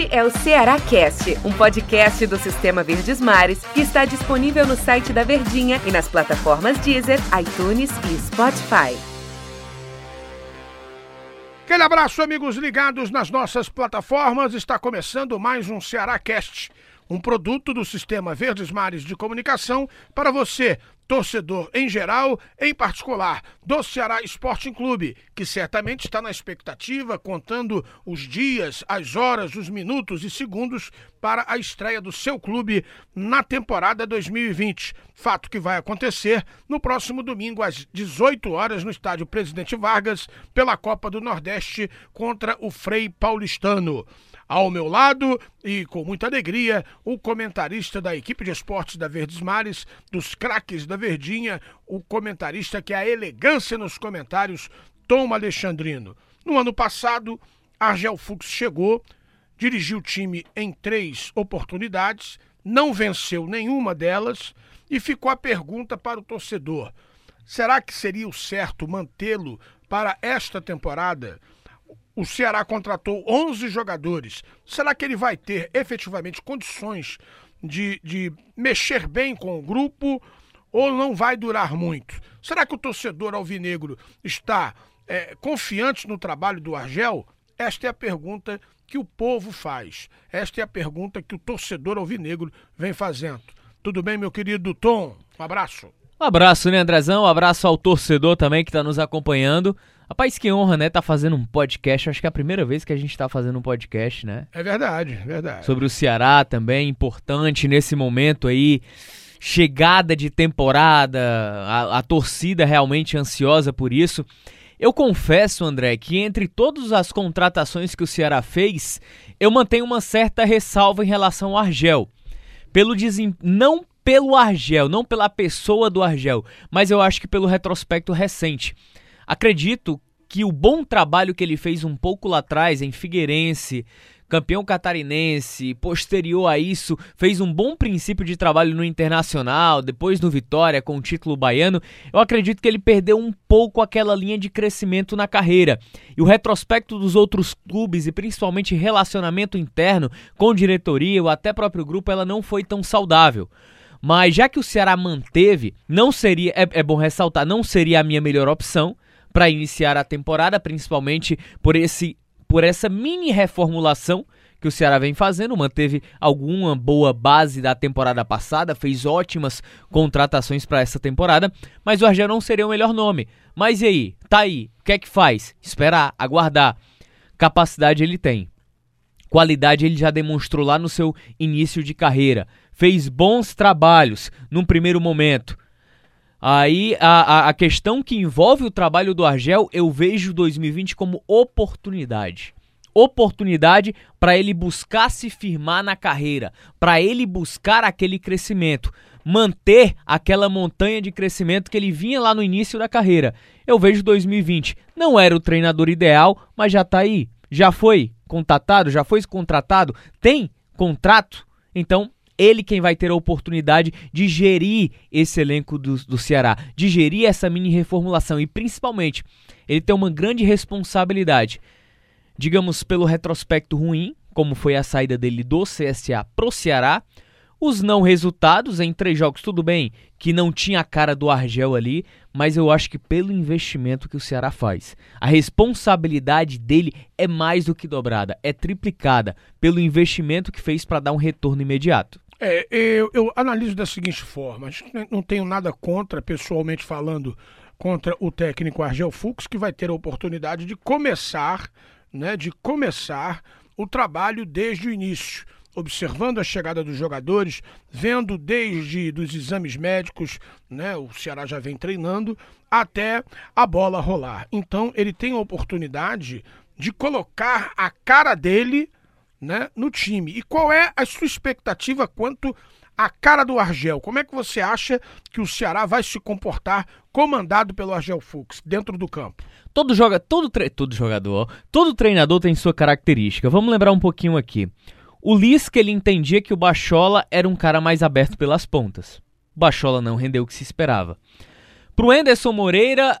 Este é o Ceará Cast, um podcast do Sistema Verdes Mares que está disponível no site da Verdinha e nas plataformas Deezer, iTunes e Spotify. Aquele abraço, amigos ligados nas nossas plataformas. Está começando mais um Ceará Cast, um produto do Sistema Verdes Mares de Comunicação para você, torcedor em geral, em particular, do Ceará Sporting Clube, que certamente está na expectativa, contando os dias, as horas, os minutos e segundos para a estreia do seu clube na temporada 2020. Fato que vai acontecer no próximo domingo às 18 horas no estádio Presidente Vargas pela Copa do Nordeste contra o Frei Paulistano. Ao meu lado, e com muita alegria, o comentarista da equipe de esportes da Verdes Mares, dos craques da Verdinha, o comentarista que é a elegância nos comentários, Tom Alexandrino. No ano passado, Argel Fux chegou, dirigiu o time em três oportunidades, não venceu nenhuma delas e ficou a pergunta para o torcedor: será que seria o certo mantê-lo para esta temporada? O Ceará contratou 11 jogadores. Será que ele vai ter efetivamente condições de, de mexer bem com o grupo ou não vai durar muito? Será que o torcedor alvinegro está é, confiante no trabalho do Argel? Esta é a pergunta que o povo faz. Esta é a pergunta que o torcedor alvinegro vem fazendo. Tudo bem, meu querido Tom? Um abraço. Um abraço, né, Andrezão? Um abraço ao torcedor também que está nos acompanhando. Rapaz, que honra, né? Tá fazendo um podcast. Acho que é a primeira vez que a gente tá fazendo um podcast, né? É verdade, é verdade. Sobre o Ceará também, importante nesse momento aí. Chegada de temporada, a, a torcida realmente ansiosa por isso. Eu confesso, André, que entre todas as contratações que o Ceará fez, eu mantenho uma certa ressalva em relação ao Argel. Pelo desem... Não pelo Argel, não pela pessoa do Argel, mas eu acho que pelo retrospecto recente. Acredito que o bom trabalho que ele fez um pouco lá atrás em Figueirense, campeão catarinense, posterior a isso, fez um bom princípio de trabalho no Internacional, depois no Vitória com o título baiano. Eu acredito que ele perdeu um pouco aquela linha de crescimento na carreira. E o retrospecto dos outros clubes e principalmente relacionamento interno com diretoria ou até próprio grupo, ela não foi tão saudável. Mas já que o Ceará manteve, não seria, é, é bom ressaltar, não seria a minha melhor opção para iniciar a temporada, principalmente por esse por essa mini reformulação que o Ceará vem fazendo, manteve alguma boa base da temporada passada, fez ótimas contratações para essa temporada, mas o Argel não seria o melhor nome. Mas e aí? Tá aí. O que é que faz? Esperar, aguardar. Capacidade ele tem. Qualidade ele já demonstrou lá no seu início de carreira. Fez bons trabalhos num primeiro momento. Aí a, a, a questão que envolve o trabalho do Argel, eu vejo 2020 como oportunidade oportunidade para ele buscar se firmar na carreira, para ele buscar aquele crescimento, manter aquela montanha de crescimento que ele vinha lá no início da carreira. Eu vejo 2020, não era o treinador ideal, mas já está aí, já foi contatado, já foi contratado, tem contrato, então ele quem vai ter a oportunidade de gerir esse elenco do, do Ceará, de gerir essa mini reformulação e principalmente ele tem uma grande responsabilidade, digamos pelo retrospecto ruim, como foi a saída dele do CSA pro Ceará, os não resultados em três jogos, tudo bem, que não tinha a cara do Argel ali, mas eu acho que pelo investimento que o Ceará faz, a responsabilidade dele é mais do que dobrada, é triplicada pelo investimento que fez para dar um retorno imediato. É, eu, eu analiso da seguinte forma: não tenho nada contra, pessoalmente falando, contra o técnico Argel Fux, que vai ter a oportunidade de começar, né, de começar o trabalho desde o início observando a chegada dos jogadores, vendo desde dos exames médicos, né, o Ceará já vem treinando, até a bola rolar. Então ele tem a oportunidade de colocar a cara dele né, no time. E qual é a sua expectativa quanto à cara do Argel? Como é que você acha que o Ceará vai se comportar comandado pelo Argel Fux dentro do campo? Todo, joga, todo, tre... todo jogador, todo treinador tem sua característica. Vamos lembrar um pouquinho aqui. O Lisca ele entendia que o Bachola era um cara mais aberto pelas pontas. O Bachola não rendeu o que se esperava. Pro Enderson Moreira,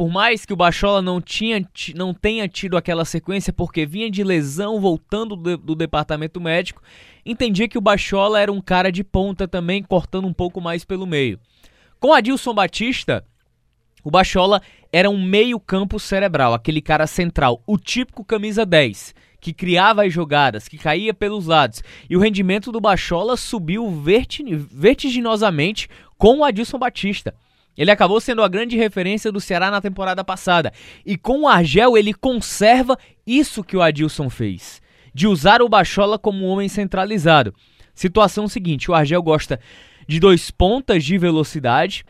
por mais que o Bachola não, tinha, não tenha tido aquela sequência porque vinha de lesão voltando do, do departamento médico, entendia que o Bachola era um cara de ponta também, cortando um pouco mais pelo meio. Com Adilson Batista, o Bachola era um meio-campo cerebral, aquele cara central, o típico camisa 10, que criava as jogadas, que caía pelos lados. E o rendimento do Bachola subiu vertiginosamente com o Adilson Batista. Ele acabou sendo a grande referência do Ceará na temporada passada. E com o Argel, ele conserva isso que o Adilson fez: de usar o Bachola como um homem centralizado. Situação seguinte: o Argel gosta de dois pontas de velocidade,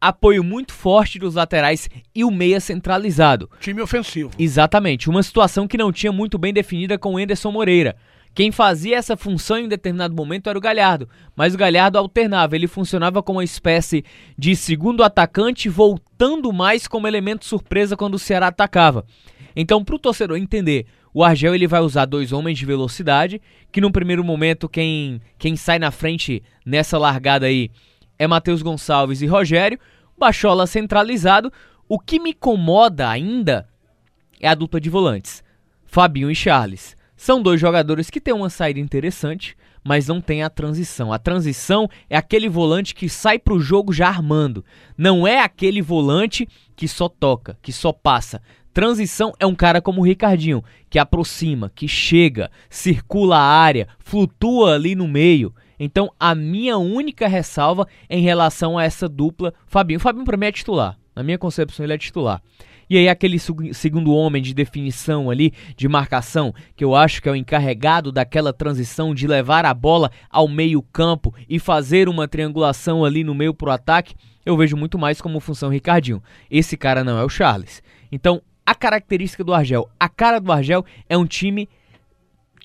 apoio muito forte dos laterais e o meia centralizado. Time ofensivo. Exatamente, uma situação que não tinha muito bem definida com o Enderson Moreira. Quem fazia essa função em determinado momento era o Galhardo, mas o Galhardo alternava, ele funcionava como uma espécie de segundo atacante, voltando mais como elemento surpresa quando o Ceará atacava. Então, para o torcedor entender, o Argel ele vai usar dois homens de velocidade, que no primeiro momento quem, quem sai na frente nessa largada aí é Matheus Gonçalves e Rogério, Bachola centralizado. O que me incomoda ainda é a dupla de volantes, Fabinho e Charles. São dois jogadores que têm uma saída interessante, mas não tem a transição. A transição é aquele volante que sai para o jogo já armando. Não é aquele volante que só toca, que só passa. Transição é um cara como o Ricardinho, que aproxima, que chega, circula a área, flutua ali no meio. Então, a minha única ressalva em relação a essa dupla, Fabinho. Fabinho para mim é titular. Na minha concepção, ele é titular. E aí aquele segundo homem de definição ali, de marcação, que eu acho que é o encarregado daquela transição de levar a bola ao meio-campo e fazer uma triangulação ali no meio pro ataque, eu vejo muito mais como função Ricardinho. Esse cara não é o Charles. Então, a característica do Argel, a cara do Argel é um time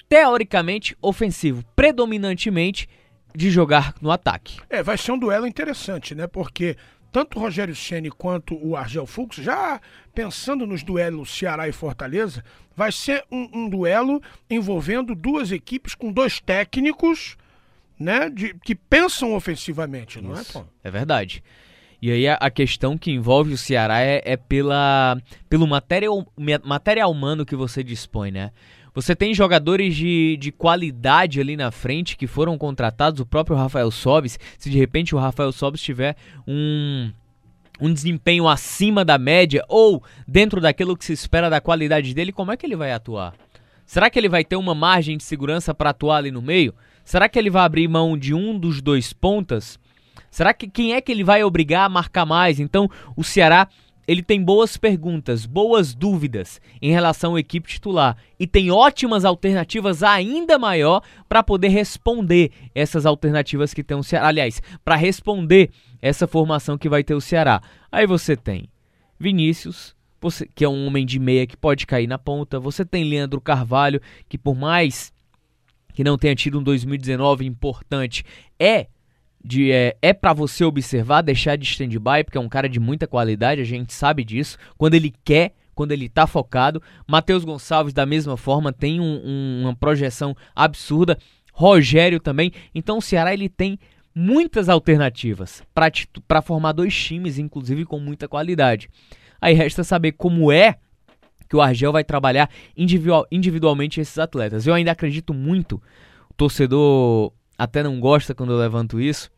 teoricamente ofensivo, predominantemente de jogar no ataque. É, vai ser um duelo interessante, né? Porque tanto o Rogério Ceni quanto o Argel Fux, já pensando nos duelos Ceará e Fortaleza, vai ser um, um duelo envolvendo duas equipes com dois técnicos, né, de, que pensam ofensivamente, não é, Tom? É verdade. E aí a, a, questão que envolve o Ceará é, é pela, pelo material, material humano que você dispõe, né? Você tem jogadores de, de qualidade ali na frente que foram contratados, o próprio Rafael Sobis. Se de repente o Rafael Sobis tiver um, um desempenho acima da média ou dentro daquilo que se espera da qualidade dele, como é que ele vai atuar? Será que ele vai ter uma margem de segurança para atuar ali no meio? Será que ele vai abrir mão de um dos dois pontas? Será que quem é que ele vai obrigar a marcar mais? Então, o Ceará ele tem boas perguntas, boas dúvidas em relação à equipe titular e tem ótimas alternativas ainda maior para poder responder essas alternativas que tem o Ceará. Aliás, para responder essa formação que vai ter o Ceará. Aí você tem Vinícius, você, que é um homem de meia que pode cair na ponta. Você tem Leandro Carvalho, que por mais que não tenha tido um 2019 importante, é de é, é para você observar, deixar de stand-by, porque é um cara de muita qualidade, a gente sabe disso. Quando ele quer, quando ele tá focado. Matheus Gonçalves, da mesma forma, tem um, um, uma projeção absurda. Rogério também. Então o Ceará ele tem muitas alternativas para formar dois times, inclusive com muita qualidade. Aí resta saber como é que o Argel vai trabalhar individual, individualmente esses atletas. Eu ainda acredito muito, o torcedor até não gosta quando eu levanto isso.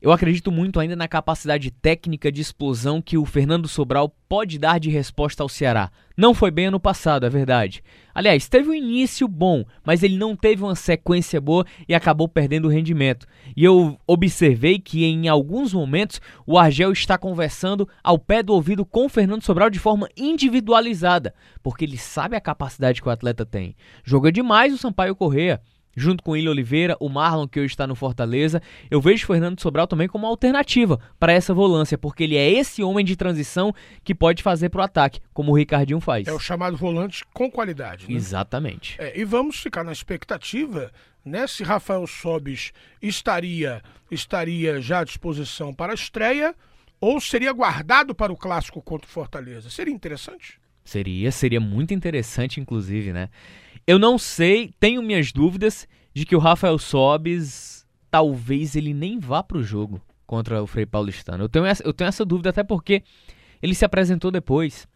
Eu acredito muito ainda na capacidade técnica de explosão que o Fernando Sobral pode dar de resposta ao Ceará. Não foi bem ano passado, é verdade. Aliás, teve um início bom, mas ele não teve uma sequência boa e acabou perdendo o rendimento. E eu observei que em alguns momentos o Argel está conversando ao pé do ouvido com o Fernando Sobral de forma individualizada, porque ele sabe a capacidade que o atleta tem. Joga demais o Sampaio Correa junto com o William Oliveira, o Marlon, que hoje está no Fortaleza. Eu vejo o Fernando Sobral também como uma alternativa para essa volância, porque ele é esse homem de transição que pode fazer para o ataque, como o Ricardinho faz. É o chamado volante com qualidade. Né? Exatamente. É, e vamos ficar na expectativa né, se Rafael Sobis estaria, estaria já à disposição para a estreia ou seria guardado para o clássico contra o Fortaleza. Seria interessante? Seria, seria muito interessante, inclusive, né? Eu não sei, tenho minhas dúvidas de que o Rafael Sobis talvez ele nem vá para o jogo contra o Frei Paulistano. Eu tenho, essa, eu tenho essa dúvida até porque ele se apresentou depois.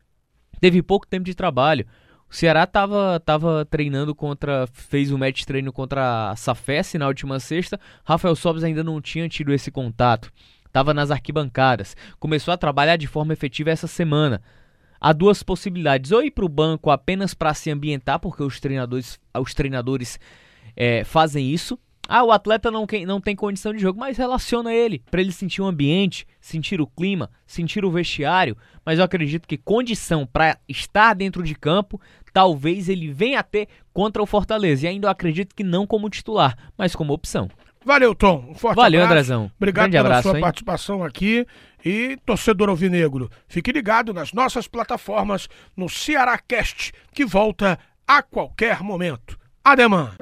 Teve pouco tempo de trabalho. O Ceará tava, tava treinando contra. fez o um match treino contra a Safes na última sexta. Rafael Sobes ainda não tinha tido esse contato. Tava nas arquibancadas. Começou a trabalhar de forma efetiva essa semana. Há duas possibilidades: ou ir para o banco apenas para se ambientar, porque os treinadores, os treinadores é, fazem isso, ah, o atleta não, não tem condição de jogo, mas relaciona ele, para ele sentir o ambiente, sentir o clima, sentir o vestiário. Mas eu acredito que condição para estar dentro de campo, talvez ele venha a ter contra o Fortaleza. E ainda eu acredito que não como titular, mas como opção. Valeu, Tom. Um forte Valeu, abraço. Andrezão. Obrigado Grande pela abraço, sua hein? participação aqui. E torcedor alvinegro, fique ligado nas nossas plataformas no Ceará Cast, que volta a qualquer momento. Ademã.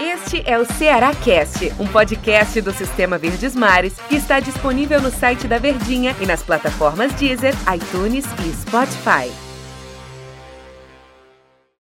Este é o Ceará Cast, um podcast do Sistema Verdes Mares que está disponível no site da Verdinha e nas plataformas Deezer, iTunes e Spotify.